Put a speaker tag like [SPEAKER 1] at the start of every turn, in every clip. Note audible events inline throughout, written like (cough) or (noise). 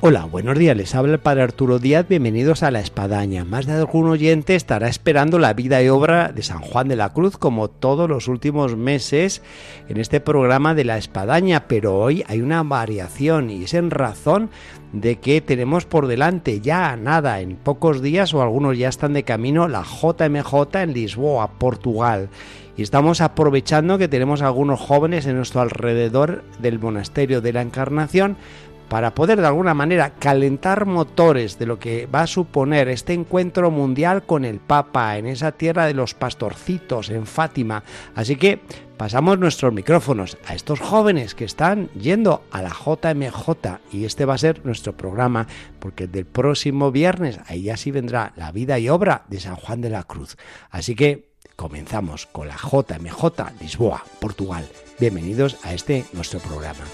[SPEAKER 1] Hola, buenos días, les habla el Padre Arturo Díaz, bienvenidos a La Espadaña. Más de algún oyente estará esperando la vida y obra de San Juan de la Cruz como todos los últimos meses en este programa de La Espadaña, pero hoy hay una variación y es en razón de que tenemos por delante ya nada, en pocos días o algunos ya están de camino, la JMJ en Lisboa, Portugal y estamos aprovechando que tenemos algunos jóvenes en nuestro alrededor del monasterio de la Encarnación para poder de alguna manera calentar motores de lo que va a suponer este encuentro mundial con el Papa en esa tierra de los pastorcitos en Fátima. Así que pasamos nuestros micrófonos a estos jóvenes que están yendo a la JMJ y este va a ser nuestro programa porque del próximo viernes ahí ya sí vendrá la vida y obra de San Juan de la Cruz. Así que comenzamos con la JMJ Lisboa, Portugal. Bienvenidos a este nuestro programa.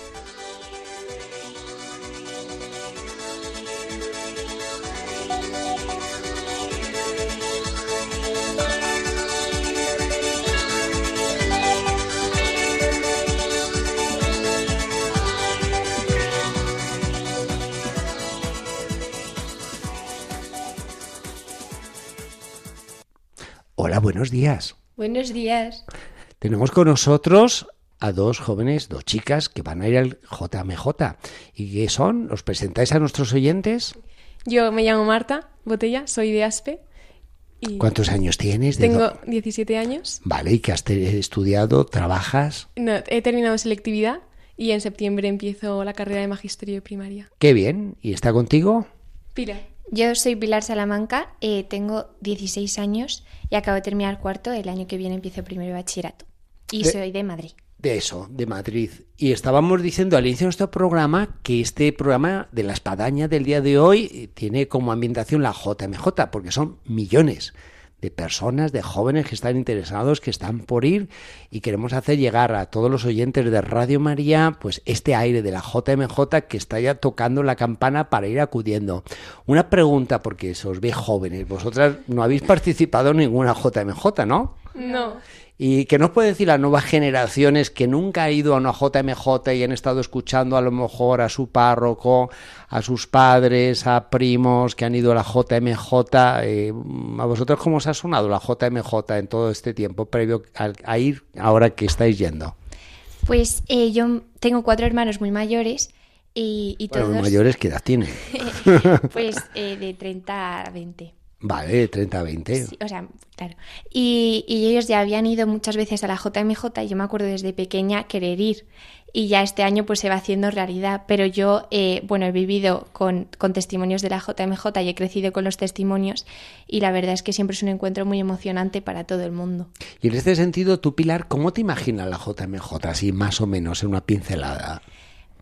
[SPEAKER 1] Hola, buenos días.
[SPEAKER 2] Buenos días.
[SPEAKER 1] Tenemos con nosotros a dos jóvenes, dos chicas que van a ir al JMJ. ¿Y qué son? ¿Los presentáis a nuestros oyentes?
[SPEAKER 2] Yo me llamo Marta Botella, soy de ASPE. Y
[SPEAKER 1] ¿Cuántos años tienes? ¿De
[SPEAKER 2] Tengo
[SPEAKER 1] do-
[SPEAKER 2] 17 años.
[SPEAKER 1] Vale, ¿y qué has estudiado? ¿Trabajas?
[SPEAKER 2] No, he terminado selectividad y en septiembre empiezo la carrera de magisterio de primaria.
[SPEAKER 1] Qué bien. ¿Y está contigo?
[SPEAKER 2] Pira.
[SPEAKER 3] Yo soy Pilar Salamanca, eh, tengo 16 años y acabo de terminar cuarto. El año que viene empiezo primero de bachillerato. Y
[SPEAKER 1] De-
[SPEAKER 3] soy de Madrid.
[SPEAKER 1] De eso, de Madrid. Y estábamos diciendo al inicio de nuestro programa que este programa de la espadaña del día de hoy eh, tiene como ambientación la JMJ, porque son millones de personas, de jóvenes que están interesados, que están por ir y queremos hacer llegar a todos los oyentes de Radio María pues este aire de la JMJ que está ya tocando la campana para ir acudiendo. Una pregunta porque se os ve jóvenes, vosotras no habéis participado en ninguna JMJ, ¿no?
[SPEAKER 2] No.
[SPEAKER 1] ¿Y qué nos puede decir las nuevas generaciones que nunca han ido a una JMJ y han estado escuchando a lo mejor a su párroco, a sus padres, a primos que han ido a la JMJ? Eh, ¿A vosotros cómo os ha sonado la JMJ en todo este tiempo previo a, a ir ahora que estáis yendo?
[SPEAKER 3] Pues eh, yo tengo cuatro hermanos muy mayores y, y
[SPEAKER 1] Bueno,
[SPEAKER 3] todos
[SPEAKER 1] mayores, ¿qué edad tienen? (laughs)
[SPEAKER 3] pues eh, de 30 a 20.
[SPEAKER 1] Vale, de 30 a 20.
[SPEAKER 3] Sí, o sea, claro. Y, y ellos ya habían ido muchas veces a la JMJ y yo me acuerdo desde pequeña querer ir. Y ya este año pues se va haciendo realidad. Pero yo, eh, bueno, he vivido con, con testimonios de la JMJ y he crecido con los testimonios y la verdad es que siempre es un encuentro muy emocionante para todo el mundo.
[SPEAKER 1] Y en este sentido, tú, Pilar, ¿cómo te imaginas la JMJ? Así más o menos, en una pincelada.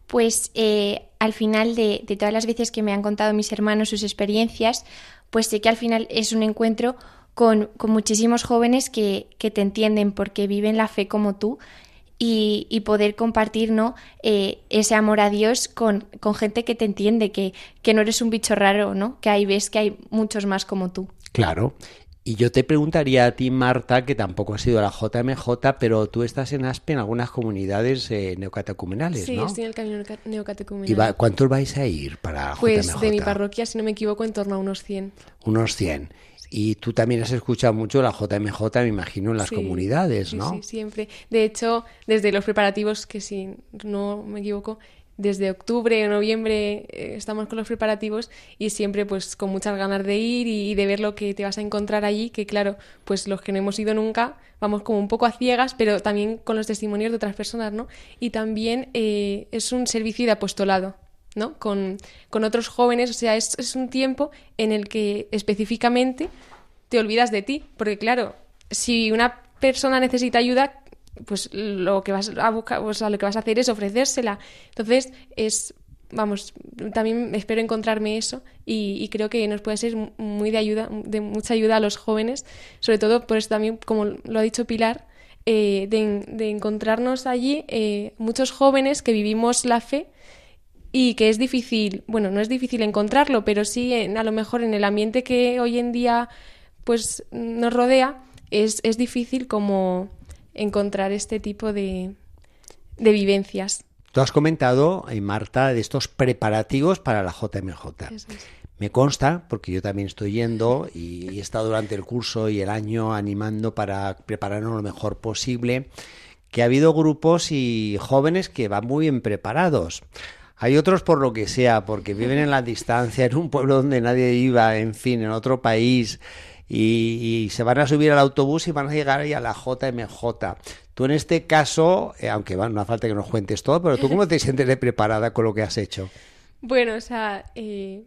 [SPEAKER 3] Pues eh, al final de, de todas las veces que me han contado mis hermanos sus experiencias, pues sé que al final es un encuentro con, con muchísimos jóvenes que, que te entienden porque viven la fe como tú y, y poder compartir ¿no? Eh, ese amor a Dios con, con gente que te entiende, que, que no eres un bicho raro, ¿no? que ahí ves que hay muchos más como tú.
[SPEAKER 1] Claro. Y yo te preguntaría a ti, Marta, que tampoco has ido a la JMJ, pero tú estás en ASPE en algunas comunidades eh, neocatecumenales,
[SPEAKER 2] Sí,
[SPEAKER 1] ¿no?
[SPEAKER 2] estoy en el camino neoca- neocatecumenal.
[SPEAKER 1] ¿Y va- cuántos vais a ir para
[SPEAKER 2] Pues
[SPEAKER 1] JMJ?
[SPEAKER 2] de mi parroquia, si no me equivoco, en torno a unos 100.
[SPEAKER 1] Unos 100. Y tú también has escuchado mucho la JMJ, me imagino, en las
[SPEAKER 2] Sí,
[SPEAKER 1] comunidades,
[SPEAKER 2] sí,
[SPEAKER 1] ¿no?
[SPEAKER 2] Sí, siempre. De hecho, desde los preparativos, que si no me equivoco, desde octubre o noviembre eh, estamos con los preparativos y siempre pues con muchas ganas de ir y, de ver lo que te vas a encontrar allí, que claro, pues los que no hemos ido nunca vamos como un poco a ciegas, pero también con los testimonios de otras personas, ¿no? Y también eh, es un servicio de apostolado. ¿no? Con, con otros jóvenes, o sea, es, es un tiempo en el que específicamente te olvidas de ti, porque claro, si una persona necesita ayuda, pues lo que vas a buscar, o sea, lo que vas a hacer es ofrecérsela. Entonces, es vamos, también espero encontrarme eso y, creo que nos puede ser muy de ayuda, de mucha ayuda a los jóvenes, sobre todo por eso también, como lo ha dicho Pilar, eh, de, encontrarnos allí eh, muchos jóvenes que vivimos la fe y que es difícil, bueno, no es difícil encontrarlo, pero sí a lo mejor en el ambiente que hoy en día pues nos rodea es, es difícil como encontrar este tipo de, de vivencias.
[SPEAKER 1] Tú has comentado, eh, Marta, de estos preparativos para la JMJ. Me consta, porque yo también estoy yendo y he estado durante el curso y el año animando para prepararnos lo mejor posible, que ha habido grupos y jóvenes que van muy bien preparados. Hay otros por lo que sea, porque viven en la distancia, en un pueblo donde nadie iba, en fin, en otro país, y, se van a subir al autobús y van a llegar ahí a la JMJ. Tú en este caso, eh, aunque no hace falta que nos cuentes todo, pero tú cómo te (laughs) sientes de preparada con lo que has hecho?
[SPEAKER 2] Bueno, o sea, eh,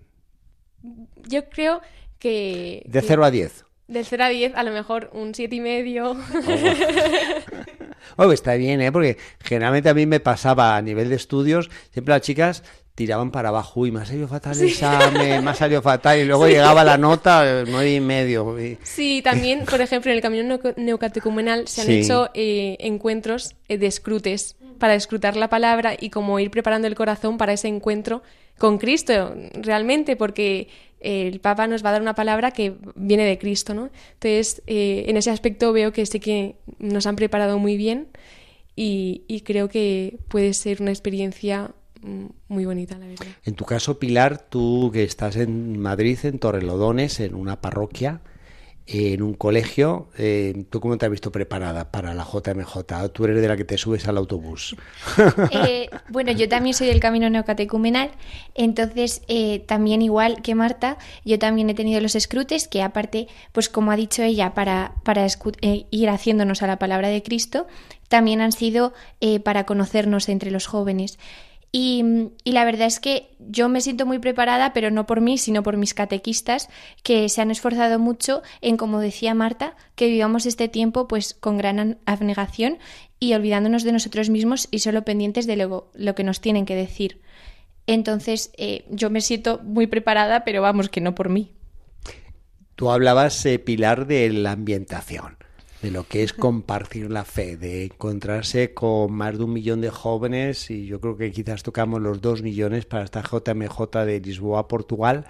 [SPEAKER 2] yo creo que...
[SPEAKER 1] De 0 a 10.
[SPEAKER 2] Del 0 a 10, a lo mejor un 7 y medio. (laughs) (laughs)
[SPEAKER 1] Oh, está bien, ¿eh? Porque generalmente a mí me pasaba a nivel de estudios, siempre las chicas tiraban para abajo, uy, me ha salido fatal el examen, me ha salido fatal, y luego llegaba la nota nueve y medio.
[SPEAKER 2] Sí, también, por ejemplo, en el camino neocatecumenal se han hecho eh, encuentros eh, de escrutes para escrutar la palabra y como ir preparando el corazón para ese encuentro con Cristo, realmente, porque el Papa nos va a dar una palabra que viene de Cristo, ¿no? Entonces, eh, en ese aspecto veo que sí que nos han preparado muy bien y, creo que puede ser una experiencia muy bonita, la verdad.
[SPEAKER 1] En tu caso, Pilar, tú que estás en Madrid, en Torrelodones, en una parroquia, en un colegio, eh, ¿tú cómo te has visto preparada para la JMJ? ¿Tú eres de la que te subes al autobús? (laughs)
[SPEAKER 3] Eh, bueno, yo también soy del camino neocatecumenal, entonces eh, también igual que Marta, yo también he tenido los escrutes, que aparte, pues como ha dicho ella, para, para ir haciéndonos a la palabra de Cristo, también han sido para conocernos entre los jóvenes. Y, la verdad es que yo me siento muy preparada, pero no por mí, sino por mis catequistas, que se han esforzado mucho en, como decía Marta, que vivamos este tiempo pues con gran abnegación y olvidándonos de nosotros mismos y solo pendientes de lo, lo que nos tienen que decir. Entonces, eh, yo me siento muy preparada, pero vamos, que no por mí.
[SPEAKER 1] Tú hablabas, eh, Pilar, de la ambientación de lo que es compartir la fe, de encontrarse con más de un millón de jóvenes y yo creo que quizás tocamos los dos millones para esta JMJ de Lisboa, Portugal.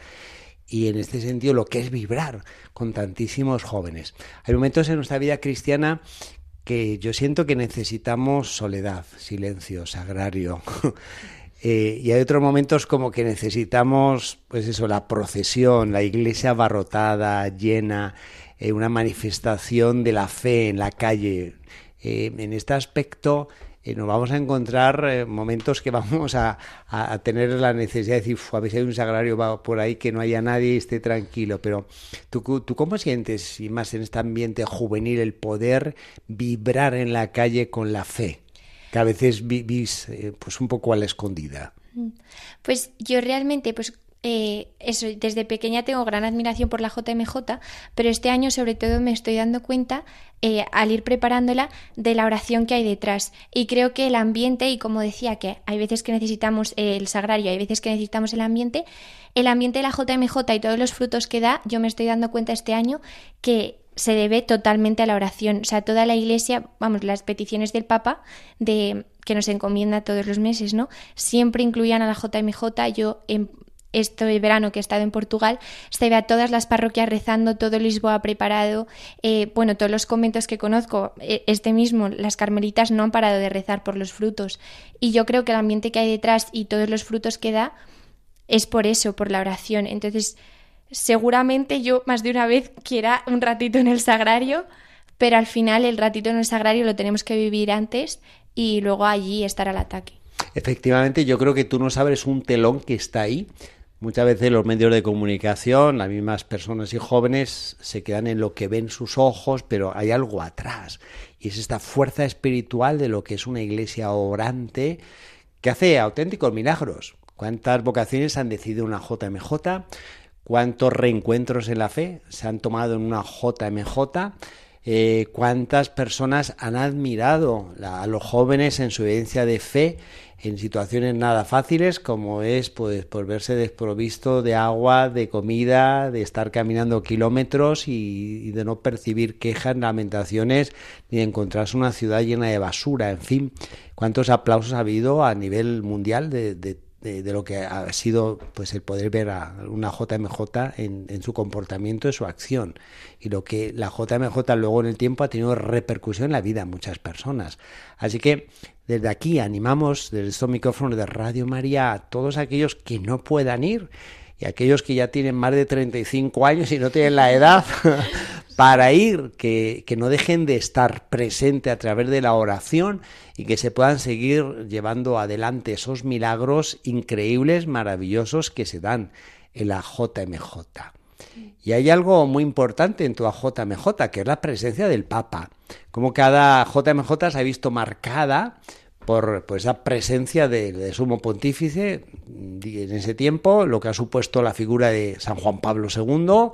[SPEAKER 1] Y en este sentido lo que es vibrar con tantísimos jóvenes. Hay momentos en nuestra vida cristiana que yo siento que necesitamos soledad, silencio, sagrario. (laughs) Eh, y hay otros momentos como que necesitamos, pues eso, la procesión, la iglesia abarrotada, llena, eh, una manifestación de la fe en la calle. Eh, en este aspecto eh, nos vamos a encontrar momentos que vamos a, tener la necesidad de decir, a ver si hay un sagrario por ahí que no haya nadie y esté tranquilo. Pero ¿tú, tú cómo sientes, y más en este ambiente juvenil, el poder vibrar en la calle con la fe? Que a veces vivís pues un poco a la escondida.
[SPEAKER 3] Pues yo realmente, pues eh, desde pequeña tengo gran admiración por la JMJ, pero este año sobre todo me estoy dando cuenta, eh, al ir preparándola, de la oración que hay detrás. Y creo que el ambiente, y como decía, que hay veces que necesitamos el sagrario, hay veces que necesitamos el ambiente, el ambiente de la JMJ y todos los frutos que da, yo me estoy dando cuenta este año que se debe totalmente a la oración. O sea, toda la iglesia, vamos, las peticiones del Papa de que nos encomienda todos los meses, ¿no? Siempre incluían a la JMJ. Yo en, este verano que he estado en Portugal, se ve a todas las parroquias rezando, todo Lisboa preparado, eh, bueno, todos los conventos que conozco, eh, este mismo, las carmelitas no han parado de rezar por los frutos. Y yo creo que el ambiente que hay detrás y todos los frutos que da es por eso, por la oración. Entonces, seguramente yo más de una vez quiera un ratito en el sagrario, pero al final el ratito en el sagrario lo tenemos que vivir antes y luego allí estar al ataque.
[SPEAKER 1] Efectivamente, yo creo que tú no sabes un telón que está ahí Muchas veces los medios de comunicación, las mismas personas y jóvenes se quedan en lo que ven sus ojos, pero hay algo atrás. Y es esta fuerza espiritual de lo que es una iglesia orante que hace auténticos milagros. ¿Cuántas vocaciones han decidido una JMJ? ¿Cuántos reencuentros en la fe se han tomado en una JMJ? Eh, cuántas personas han admirado a los jóvenes en su evidencia de fe en situaciones nada fáciles como es pues por verse desprovisto de agua, de comida, de estar caminando kilómetros y, de no percibir quejas, lamentaciones, ni encontrarse una ciudad llena de basura, en fin, cuántos aplausos ha habido a nivel mundial de, de de, lo que ha sido pues el poder ver a una JMJ en, en, su comportamiento, en su acción y lo que la JMJ luego en el tiempo ha tenido repercusión en la vida de muchas personas. Así que desde aquí animamos desde estos micrófonos de Radio María a todos aquellos que no puedan ir y aquellos que ya tienen más de 35 años y no tienen la edad (laughs) para ir, que, que, no dejen de estar presente a través de la oración y que se puedan seguir llevando adelante esos milagros increíbles, maravillosos que se dan en la JMJ. Y hay algo muy importante en toda JMJ, que es la presencia del Papa. Como cada JMJ se ha visto marcada por, esa presencia del sumo pontífice en ese tiempo, lo que ha supuesto la figura de San Juan Pablo II,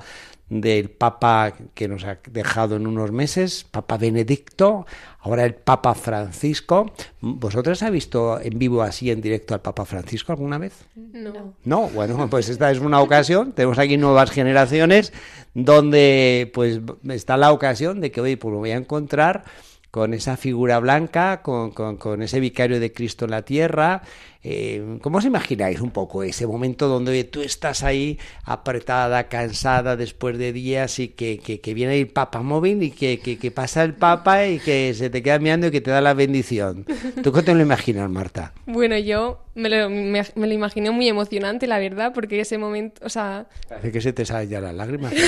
[SPEAKER 1] del Papa que nos ha dejado en unos meses, Papa Benedicto, ahora el Papa Francisco. ¿Vosotros habéis visto en vivo así, en directo, al Papa Francisco alguna vez?
[SPEAKER 2] No.
[SPEAKER 1] No, bueno, pues esta es una ocasión, tenemos aquí nuevas generaciones, donde pues está la ocasión de que hoy pues, me voy a encontrar con esa figura blanca, con, con, ese vicario de Cristo en la tierra. Eh, ¿Cómo os imagináis un poco ese momento donde tú estás ahí apretada, cansada después de días y que, que, viene el Papa móvil y que, que, pasa el Papa y que se te queda mirando y que te da la bendición? ¿Tú qué te lo imaginas, Marta?
[SPEAKER 2] Bueno, yo me lo, me, lo imaginé muy emocionante, la verdad, porque ese momento, o sea...
[SPEAKER 1] Parece que se te salen ya las lágrimas. (laughs)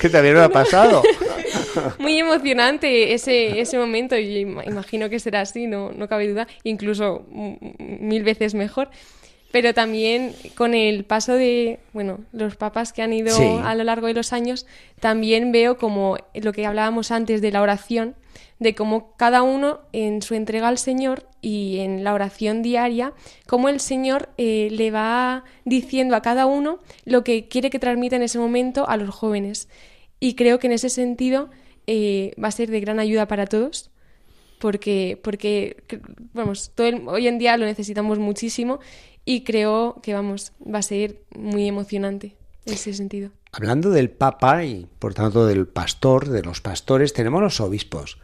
[SPEAKER 1] que también lo ha pasado. (laughs)
[SPEAKER 2] muy emocionante ese, ese momento y imagino que será así, no, no cabe duda, incluso mil veces mejor. Pero también con el paso de, bueno, los papas que han ido a lo largo de los años, también veo como lo que hablábamos antes de la oración, de cómo cada uno en su entrega al Señor y en la oración diaria, cómo el Señor eh, le va diciendo a cada uno lo que quiere que transmita en ese momento a los jóvenes. Y creo que en ese sentido eh, va a ser de gran ayuda para todos, porque, porque vamos, todo hoy en día lo necesitamos muchísimo y creo que vamos, va a ser muy emocionante en ese sentido.
[SPEAKER 1] Hablando del Papa y por tanto del pastor, de los pastores, tenemos los obispos.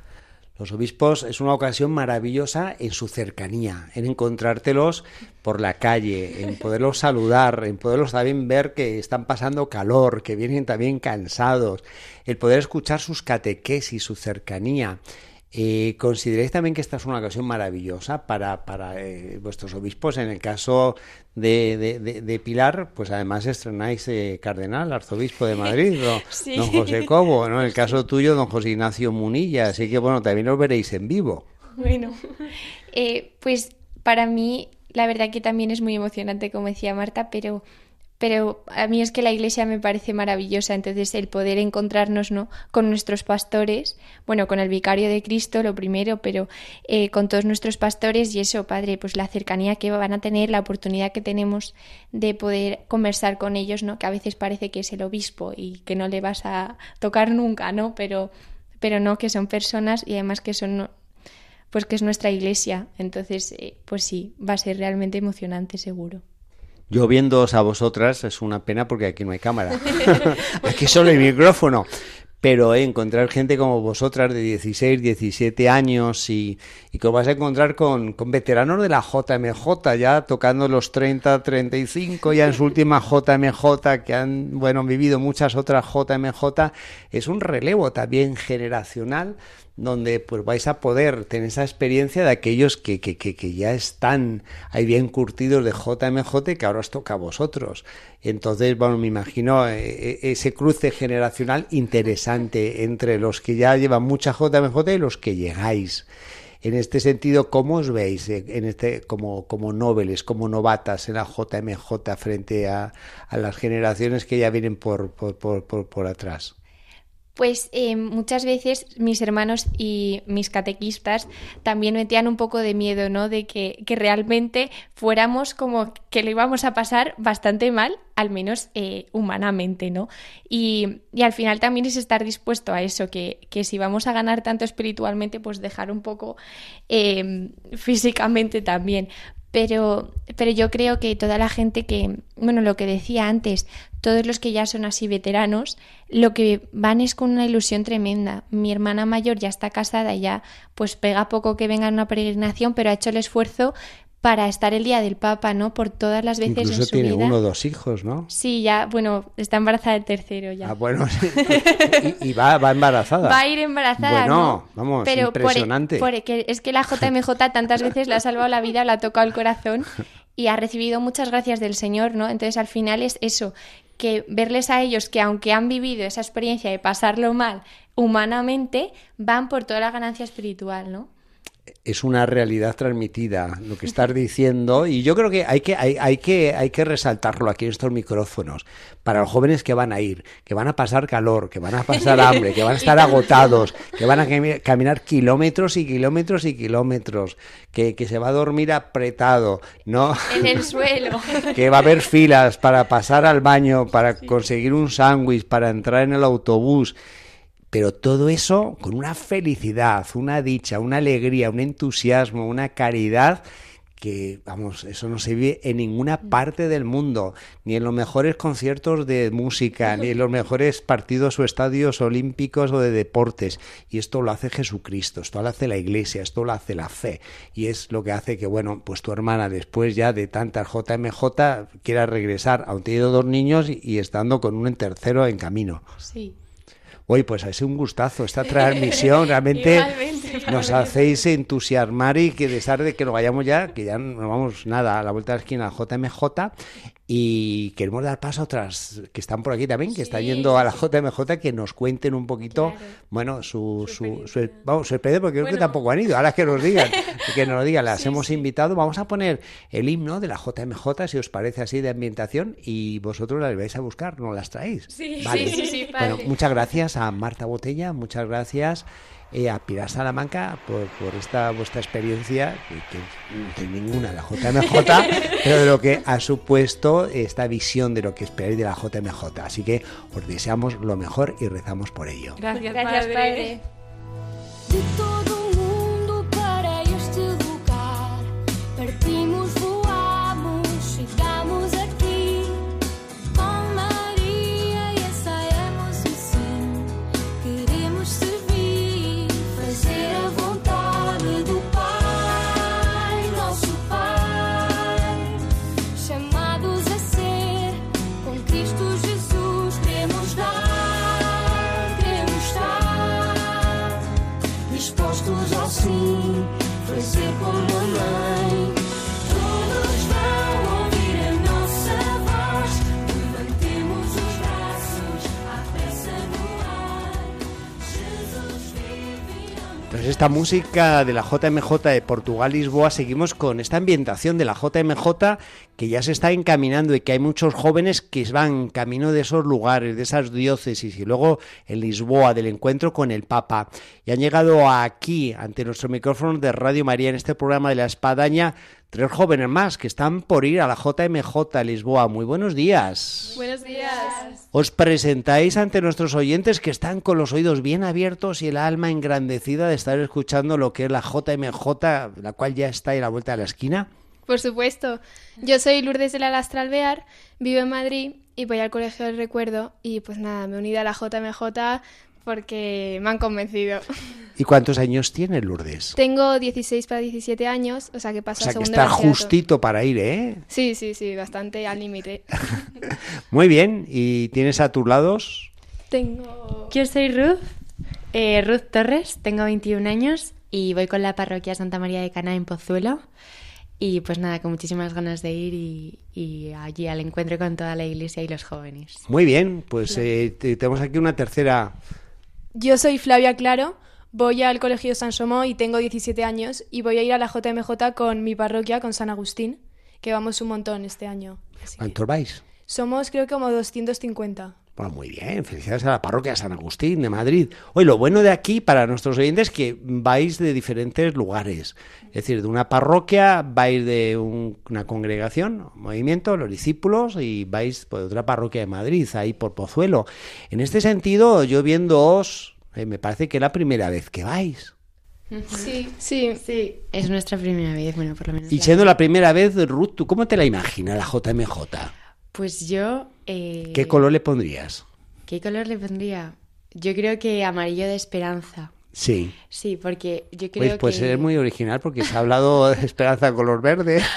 [SPEAKER 1] Los obispos es una ocasión maravillosa en su cercanía, en encontrártelos por la calle, en poderlos saludar, en poderlos también ver que están pasando calor, que vienen también cansados, el poder escuchar sus catequesis, su cercanía, eh, ¿Consideráis también que esta es una ocasión maravillosa para, para eh, vuestros obispos? En el caso de, de, Pilar, pues además estrenáis eh, cardenal, arzobispo de Madrid, (laughs) don José Cobo, ¿no? En el caso tuyo, don José Ignacio Munilla, así que bueno, también lo veréis en vivo.
[SPEAKER 3] Bueno, pues para mí la verdad que también es muy emocionante, como decía Marta, pero pero a mí es que la iglesia me parece maravillosa, entonces el poder encontrarnos ¿no? con nuestros pastores, bueno, con el vicario de Cristo lo primero, pero eh, con todos nuestros pastores y eso, Padre, pues la cercanía que van a tener, la oportunidad que tenemos de poder conversar con ellos, ¿no? que a veces parece que es el obispo y que no le vas a tocar nunca, ¿no? Pero, pero no, que son personas y además que son pues que es nuestra iglesia, entonces eh, pues sí, va a ser realmente emocionante seguro.
[SPEAKER 1] Yo viéndoos a vosotras es una pena porque aquí no hay cámara. (laughs) aquí solo hay micrófono. Pero eh, encontrar gente como vosotras de 16, 17 años y, y que os vas a encontrar con, con, veteranos de la JMJ, ya tocando los 30, 35, ya en su última JMJ, que han bueno vivido muchas otras JMJ, es un relevo también generacional donde pues vais a poder tener esa experiencia de aquellos que, que, que, ya están ahí bien curtidos de JMJ que ahora os toca a vosotros. Entonces, bueno, me imagino eh, eh, ese cruce generacional interesante entre los que ya llevan mucha JMJ y los que llegáis. En este sentido, ¿cómo os veis eh, en este, como, como noveles, como novatas en la JMJ frente a, a las generaciones que ya vienen por, por, por, por atrás?
[SPEAKER 3] Pues eh, muchas veces mis hermanos y mis catequistas también metían un poco de miedo, ¿no? De que, que realmente fuéramos como que lo íbamos a pasar bastante mal, al menos eh, humanamente, ¿no? Y, y, al final también es estar dispuesto a eso, que, que, si vamos a ganar tanto espiritualmente, pues dejar un poco eh, físicamente también. Pero, pero yo creo que toda la gente que, bueno, lo que decía antes, todos los que ya son así veteranos, lo que van es con una ilusión tremenda. Mi hermana mayor ya está casada ya pues pega poco que venga en una peregrinación, pero ha hecho el esfuerzo para estar el día del Papa, ¿no? Por todas las veces
[SPEAKER 1] Incluso
[SPEAKER 3] en su
[SPEAKER 1] tiene
[SPEAKER 3] vida.
[SPEAKER 1] uno o dos hijos, ¿no?
[SPEAKER 3] Sí, ya, bueno, está embarazada del tercero ya.
[SPEAKER 1] Ah, bueno, sí. y, y va, va, embarazada.
[SPEAKER 3] Va a ir embarazada,
[SPEAKER 1] Bueno,
[SPEAKER 3] ¿no?
[SPEAKER 1] vamos,
[SPEAKER 3] Pero
[SPEAKER 1] impresionante.
[SPEAKER 3] Por, por, que es que la JMJ tantas veces le ha salvado la vida, le ha tocado el corazón y ha recibido muchas gracias del Señor, ¿no? Entonces al final es eso, que verles a ellos que aunque han vivido esa experiencia de pasarlo mal humanamente, van por toda la ganancia espiritual, ¿no?
[SPEAKER 1] Es una realidad transmitida lo que estás diciendo y yo creo que hay que hay, hay, que hay que resaltarlo aquí en estos micrófonos para los jóvenes que van a ir que van a pasar calor que van a pasar hambre que van a estar agotados que van a caminar kilómetros y kilómetros y kilómetros que, que se va a dormir apretado no
[SPEAKER 3] en el suelo. (laughs)
[SPEAKER 1] Que va a haber filas para pasar al baño para conseguir un sándwich para entrar en el autobús pero todo eso con una felicidad, una dicha, una alegría, un entusiasmo, una caridad que, vamos, eso no se vive en ninguna parte del mundo, ni en los mejores conciertos de música, ni en los (laughs) mejores partidos o estadios olímpicos o de deportes. Y esto lo hace Jesucristo, esto lo hace la Iglesia, esto lo hace la fe. Y es lo que hace que, bueno, pues tu hermana, después ya de tantas JMJ, quiera regresar, aun teniendo dos niños y, y estando con un tercero en camino.
[SPEAKER 3] Sí.
[SPEAKER 1] Oye, pues ha sido un gustazo esta transmisión. (laughs) Realmente nos hacéis entusiasmar y que de que nos vayamos ya, que ya no vamos nada a la vuelta de la esquina JMJ. Y queremos dar paso a otras que están por aquí también, que sí. están yendo a la JMJ, que nos cuenten un poquito, claro. bueno, su, su, su, vamos, su experiencia, porque bueno. creo que tampoco han ido. Ahora que nos digan, (laughs) que nos digan, las sí, hemos sí. invitado. Vamos a poner el himno de la JMJ, si os parece así, de ambientación, y vosotros las vais a buscar, ¿no las traéis?
[SPEAKER 3] Sí,
[SPEAKER 1] vale.
[SPEAKER 3] sí, sí,
[SPEAKER 1] Bueno, muchas gracias a Marta Botella, muchas gracias eh, a Pilar Salamanca por, por, esta vuestra experiencia, que, que de ninguna la JMJ, (laughs) pero de lo que ha supuesto esta visión de lo que esperáis de la JMJ. Así que os deseamos lo mejor y rezamos por ello.
[SPEAKER 2] Gracias,
[SPEAKER 3] Gracias
[SPEAKER 2] padre.
[SPEAKER 3] padre.
[SPEAKER 1] Tras esta música de la JMJ de Portugal Lisboa, seguimos con esta ambientación de la JMJ que ya se está encaminando y que hay muchos jóvenes que van camino de esos lugares, de esas diócesis y luego en Lisboa del encuentro con el Papa. Y han llegado aquí, ante nuestro micrófono de Radio María, en este programa de la Espadaña, tres jóvenes más que están por ir a la JMJ Lisboa. Muy buenos días.
[SPEAKER 2] Buenos días.
[SPEAKER 1] Os presentáis ante nuestros oyentes que están con los oídos bien abiertos y el alma engrandecida de estar escuchando lo que es la JMJ, la cual ya está en la vuelta de la esquina.
[SPEAKER 4] Por supuesto. Yo soy Lourdes de la Lastra Alvear, vivo en Madrid y voy al Colegio del Recuerdo y pues nada, me he unido a la JMJ porque me han convencido.
[SPEAKER 1] ¿Y cuántos años tiene Lourdes?
[SPEAKER 4] Tengo 16 para 17 años, o sea que paso
[SPEAKER 1] O sea
[SPEAKER 4] a
[SPEAKER 1] que
[SPEAKER 4] segundo
[SPEAKER 1] está justito para ir, ¿eh?
[SPEAKER 4] Sí, sí, sí, bastante al límite. (laughs)
[SPEAKER 1] Muy bien. ¿Y tienes a tus lados?
[SPEAKER 4] Tengo...
[SPEAKER 5] Yo soy Ruth, eh, Ruth Torres, tengo 21 años y voy con la parroquia Santa María de Cana en Pozuelo. Y pues nada, con muchísimas ganas de ir y, y allí al encuentro con toda la iglesia y los jóvenes.
[SPEAKER 1] Muy bien. Pues eh, te- tenemos aquí una tercera.
[SPEAKER 4] Yo soy Flavia Claro, voy al Colegio San Somó y tengo 17 años y voy a ir a la JMJ con mi parroquia, con San Agustín, que vamos un montón este año. Así que-
[SPEAKER 1] ¿Cuántos vais?
[SPEAKER 4] Somos creo que como 250.
[SPEAKER 1] Bueno, muy bien, felicidades a la parroquia de San Agustín de Madrid. Hoy lo bueno de aquí para nuestros oyentes es que vais de diferentes lugares. Es decir, de una parroquia vais de un- una congregación, un movimiento, los discípulos, y vais por otra parroquia de Madrid, ahí por Pozuelo. En este sentido, yo viéndoos, eh, me parece que es la primera vez que vais.
[SPEAKER 4] Sí, sí.
[SPEAKER 5] Sí, es nuestra primera vez, bueno, por lo menos.
[SPEAKER 1] Y
[SPEAKER 5] la-
[SPEAKER 1] siendo la primera vez, Ruth, ¿tú cómo te la imaginas, la JMJ?
[SPEAKER 5] Pues yo... eh,
[SPEAKER 1] ¿Qué color le pondrías?
[SPEAKER 5] ¿Qué color le pondría? Yo creo que amarillo de esperanza.
[SPEAKER 1] Sí.
[SPEAKER 5] Sí, porque yo creo
[SPEAKER 1] Pues, pues
[SPEAKER 5] que...
[SPEAKER 1] eres muy original porque se ha hablado de Esperanza color verde. (laughs)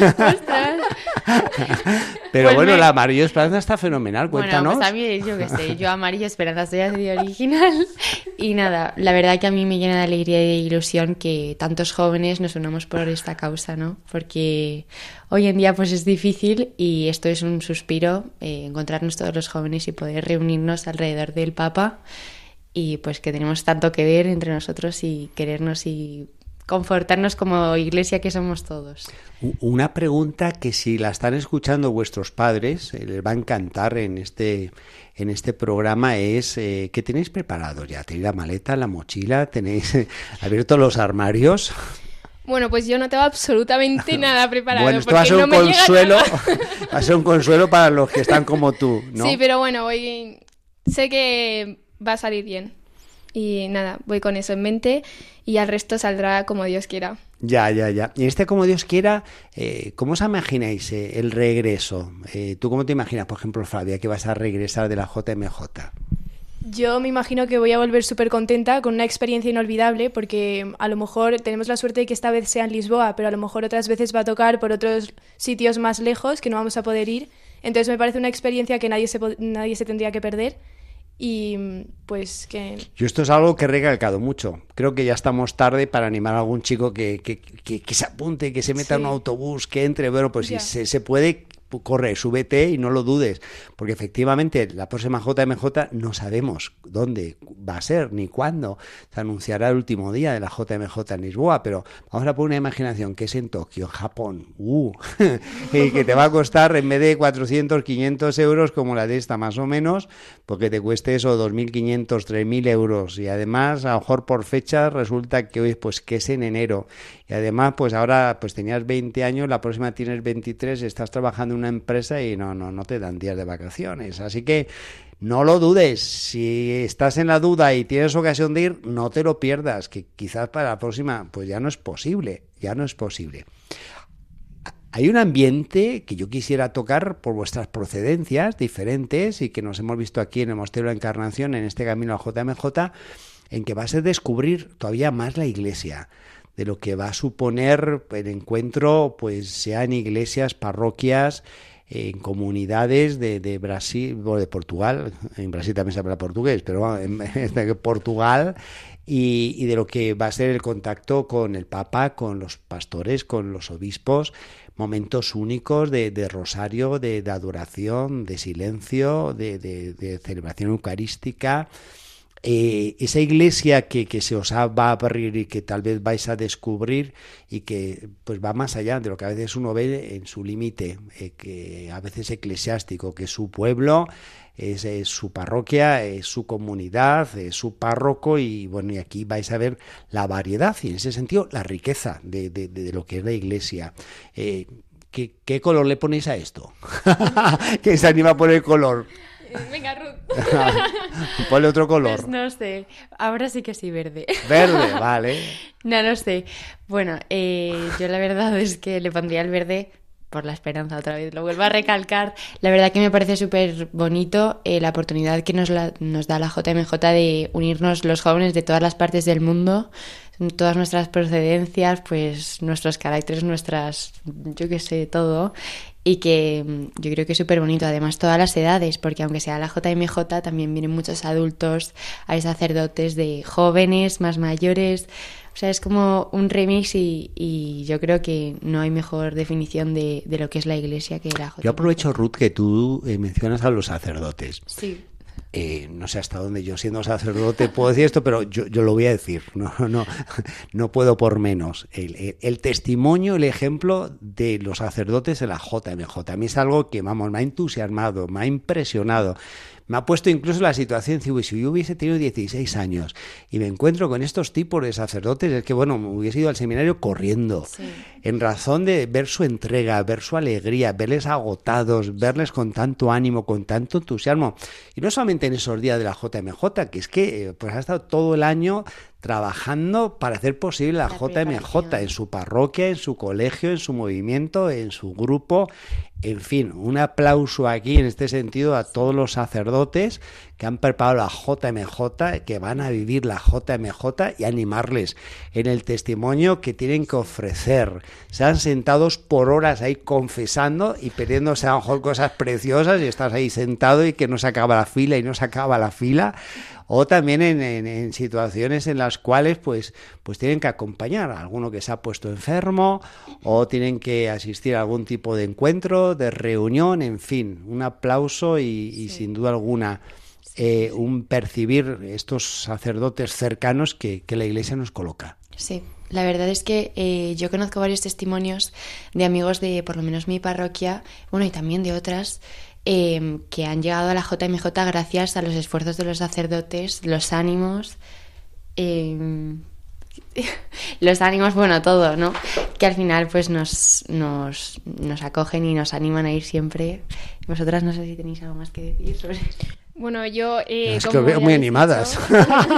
[SPEAKER 1] (laughs) Pero
[SPEAKER 5] Pues
[SPEAKER 1] bueno,
[SPEAKER 5] me-
[SPEAKER 1] la amarillo Esperanza está fenomenal, cuéntanos.
[SPEAKER 5] Bueno, pues a mí, yo qué sé, yo amarillo esperanza, soy así de original. (laughs) Y nada, la verdad que a mí me llena de alegría y de ilusión que tantos jóvenes nos unamos por esta causa, ¿no? Porque hoy en día pues es difícil y esto es un suspiro, eh, encontrarnos todos los jóvenes y poder reunirnos alrededor del Papa y pues que tenemos tanto que ver entre nosotros y querernos y confortarnos como iglesia que somos todos.
[SPEAKER 1] Una pregunta que si la están escuchando vuestros padres, eh, les va a encantar en este, en este programa es eh, ¿qué tenéis preparado ya? ¿Tenéis la maleta, la mochila? ¿Tenéis eh, abiertos los armarios?
[SPEAKER 4] Bueno, pues yo no tengo absolutamente (laughs) nada preparado.
[SPEAKER 1] bueno, esto
[SPEAKER 4] porque
[SPEAKER 1] va a ser
[SPEAKER 4] no
[SPEAKER 1] un consuelo, (laughs) va a ser un consuelo para los que están como tú, ¿no?
[SPEAKER 4] Sí, pero bueno, voy. Sé que va a salir bien. Y nada, voy con eso en mente y al resto saldrá como Dios quiera.
[SPEAKER 1] Ya, ya, ya. Y este, como Dios quiera, eh, ¿cómo os imagináis eh, el regreso? Eh, ¿Tú cómo te imaginas, por ejemplo, Flavia, que vas a regresar de la JMJ?
[SPEAKER 6] Yo me imagino que voy a volver súper contenta con una experiencia inolvidable porque a lo mejor tenemos la suerte de que esta vez sea en Lisboa, pero a lo mejor otras veces va a tocar por otros sitios más lejos que no vamos a poder ir. Entonces me parece una experiencia que nadie se, nadie se tendría que perder y pues que...
[SPEAKER 1] Yo esto es algo que he recalcado mucho. Creo que ya estamos tarde para animar a algún chico que, que, que- que se apunte, que se meta en un autobús, que entre. Bueno, pues si se, se puede, pu- corre, súbete y no lo dudes. Porque efectivamente la próxima JMJ no sabemos dónde va a ser ni cuándo. Se anunciará el último día de la JMJ en Lisboa, pero vamos a poner una imaginación que es en Tokio, Japón. Uh, (laughs) y que te va a costar en vez de 400, 500 euros como la de esta más o menos, porque te cueste eso 2.500, 3.000 euros. Y además, a lo mejor por fecha resulta que hoy pues que es en enero. Y además, pues ahora pues tenías 20 años, la próxima tienes 23, estás trabajando una empresa y no, no, no te dan días de vacaciones. Así que no lo dudes. Si estás en la duda y tienes ocasión de ir, no te lo pierdas, que quizás para la próxima pues ya no es posible, ya no es posible. Hay un ambiente que yo quisiera tocar por vuestras procedencias diferentes y que nos hemos visto aquí en el de la Encarnación, en este camino a JMJ, en que va a descubrir todavía más la iglesia, de lo que va a suponer el encuentro, pues sea en iglesias, parroquias, en comunidades de, de Brasil, o de Portugal, en Brasil también se habla portugués, pero bueno, (laughs) en, Portugal, y, y de lo que va a ser el contacto con el Papa, con los pastores, con los obispos, momentos únicos de, de rosario, de, de adoración, de silencio, de celebración eucarística. Eh, esa iglesia que, que se os va a abrir y que tal vez vais a descubrir y que pues va más allá de lo que a veces uno ve en su límite, eh, que a veces eclesiástico, que es su pueblo, es, es su parroquia, es su comunidad, es su párroco y bueno, y aquí vais a ver la variedad y en ese sentido la riqueza de, de- de lo que es la iglesia. Eh, ¿qué, qué color le ponéis a esto? (laughs) ¿Quién se anima a poner color? (laughs)
[SPEAKER 4] Venga, Ruth. (laughs)
[SPEAKER 1] Ponle otro color.
[SPEAKER 5] Pues no sé, ahora sí que sí verde.
[SPEAKER 1] Verde, (laughs) vale.
[SPEAKER 5] No, no sé. Bueno, eh, yo la verdad es que le pondría el verde por la esperanza otra vez. Lo vuelvo a recalcar. La verdad que me parece súper bonito eh, la oportunidad que nos, la- nos da la JMJ de unirnos los jóvenes de todas las partes del mundo, todas nuestras procedencias, pues nuestros caracteres, nuestras, yo qué sé, todo. Y que mm, yo creo que es súper bonito. Además, todas las edades, porque aunque sea la JMJ, también vienen muchos adultos, hay sacerdotes de jóvenes, más mayores. O sea, es como un remix y, y yo creo que no hay mejor definición de, de lo que es la iglesia que la JMJ.
[SPEAKER 1] Yo aprovecho, Ruth, que tú eh, mencionas a los sacerdotes.
[SPEAKER 5] Sí.
[SPEAKER 1] Eh, no sé hasta dónde yo siendo sacerdote puedo decir esto, pero yo, yo lo voy a decir, (laughs) no, no, no puedo por menos. El, testimonio, el ejemplo de los sacerdotes en la JMJ, a mí es algo que, vamos, me ha entusiasmado, me ha impresionado. Me ha puesto incluso la situación, si yo hubiese tenido 16 años y me encuentro con estos tipos de sacerdotes, es que, bueno, me hubiese ido al seminario corriendo, en razón de ver su entrega, ver su alegría, verles agotados, verles con tanto ánimo, con tanto entusiasmo. Y no solamente en esos días de la JMJ, que es que eh, pues ha estado todo el año trabajando para hacer posible la,
[SPEAKER 5] La
[SPEAKER 1] JMJ en su parroquia, en su colegio, en su movimiento, en su grupo. En fin, un aplauso aquí en este sentido a todos los sacerdotes que han preparado la JMJ, que van a vivir la JMJ y animarles en el testimonio que tienen que ofrecer. Se han sentados por horas ahí confesando y pidiéndose a lo mejor cosas preciosas y estás ahí sentado y que no se acaba la fila y no se acaba la fila o también en, en- en situaciones en las cuales pues, pues tienen que acompañar a alguno que se ha puesto enfermo o tienen que asistir a algún tipo de encuentro, de reunión, en fin, un aplauso y, y sin duda alguna eh, un percibir estos sacerdotes cercanos que, que la Iglesia nos coloca.
[SPEAKER 5] Sí, la verdad es que eh, yo conozco varios testimonios de amigos de por lo menos mi parroquia, bueno, y también de otras, eh, que han llegado a la JMJ gracias a los esfuerzos de los sacerdotes, los ánimos, eh, (laughs) los ánimos, bueno, todo, ¿no? Que al final pues nos, nos, nos acogen y nos animan a ir siempre. Vosotras no sé si tenéis algo más que decir sobre
[SPEAKER 4] Bueno, yo... eh,
[SPEAKER 1] Es que os veo muy animadas.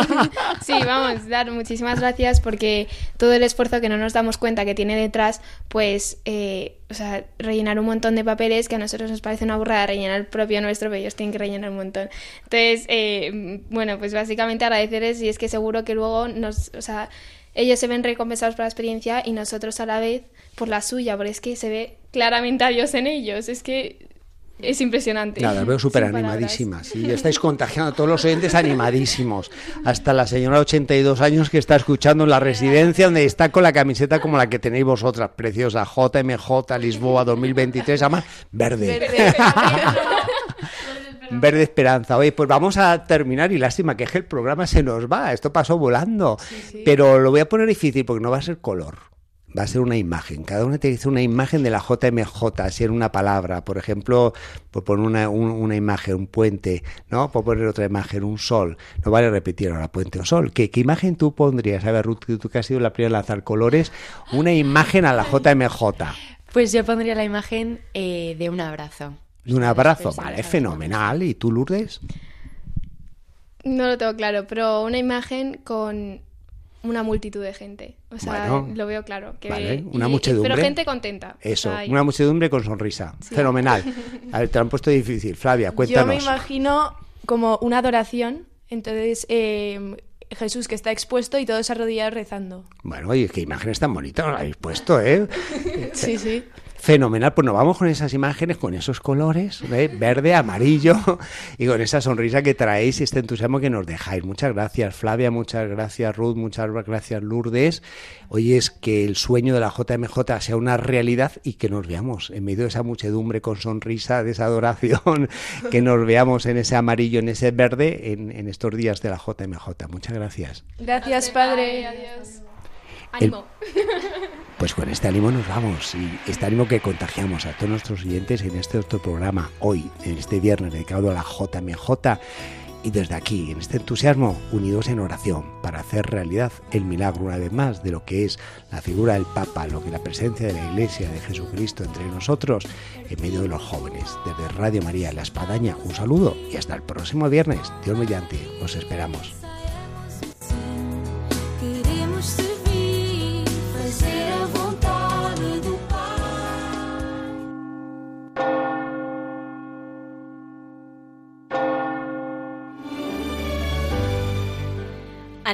[SPEAKER 1] (laughs)
[SPEAKER 4] sí, vamos, dar muchísimas gracias porque todo el esfuerzo que no nos damos cuenta que tiene detrás, pues, eh, o sea, rellenar un montón de papeles que a nosotros nos parece una burrada rellenar el propio nuestro, pero ellos tienen que rellenar un montón. Entonces, eh, bueno, pues básicamente agradecerles y es que seguro que luego nos, o sea, ellos se ven recompensados por la experiencia y nosotros a la vez por la suya, porque es que se ve claramente a Dios en ellos, es que es impresionante.
[SPEAKER 1] Nada, os veo súper animadísimas. Y estáis contagiando a todos los oyentes animadísimos. Hasta la señora de 82 años que está escuchando en la residencia, donde está con la camiseta como la que tenéis vosotras, preciosa. JMJ Lisboa 2023, además (laughs) verde. Verde Esperanza. Oye, pues vamos a terminar y lástima que es que el programa se nos va. Esto pasó volando. Pero lo voy a poner difícil porque no va a ser color. Va a ser una imagen. Cada uno te dice una imagen de la JMJ, así en una palabra. Por ejemplo, por poner una, un- una imagen, un puente, ¿no? Por poner otra imagen, un sol. No vale repetir ahora puente o sol. ¿Qué, qué imagen tú pondrías? A ver, Ruth, tú que has sido la primera en lanzar colores, una imagen a la JMJ.
[SPEAKER 5] Pues yo pondría la imagen eh, de un abrazo.
[SPEAKER 1] De un abrazo. Vale, fenomenal. ¿Y tú, Lourdes?
[SPEAKER 4] No lo tengo claro, pero una imagen con una multitud de gente. O sea,
[SPEAKER 1] Bueno.
[SPEAKER 4] lo veo claro. Que
[SPEAKER 1] Vale, una
[SPEAKER 4] y-
[SPEAKER 1] muchedumbre.
[SPEAKER 4] Pero gente contenta.
[SPEAKER 1] Eso,
[SPEAKER 4] O sea, y-
[SPEAKER 1] una muchedumbre con sonrisa. Fenomenal. (laughs) A ver, te lo han puesto difícil. Flavia,
[SPEAKER 6] Yo me
[SPEAKER 1] cuéntanos.
[SPEAKER 6] imagino como una adoración, entonces eh, Jesús que está expuesto y todos arrodillados rezando.
[SPEAKER 1] Bueno, oye, qué imágenes tan bonitas habéis puesto, ¿eh? (laughs)
[SPEAKER 6] Sí, sí.
[SPEAKER 1] Fenomenal, pues nos vamos con esas imágenes, con esos colores, ¿eh? verde, amarillo, y con esa sonrisa que traéis y este entusiasmo que nos dejáis. Muchas gracias, Flavia, muchas gracias, Ruth, muchas gracias, Lourdes. Hoy es que el sueño de la JMJ sea una realidad y que nos veamos en medio de esa muchedumbre con sonrisa, de esa adoración, (laughs) que nos veamos en ese amarillo, en ese verde, en, en estos días de la JMJ. Muchas gracias.
[SPEAKER 6] Gracias, Padre.
[SPEAKER 4] Adiós.
[SPEAKER 1] El-
[SPEAKER 4] Ánimo. (laughs)
[SPEAKER 1] Pues con este ánimo nos vamos y este ánimo que contagiamos a todos nuestros oyentes en este otro programa hoy, en este viernes dedicado a la JMJ y desde aquí, en este entusiasmo, unidos en oración para hacer realidad el milagro una vez más de lo que es la figura del Papa, lo que la presencia de la Iglesia de Jesucristo entre nosotros en medio de los jóvenes. Desde Radio María La Espadaña, un saludo y hasta el próximo viernes. Dios mediante, os esperamos.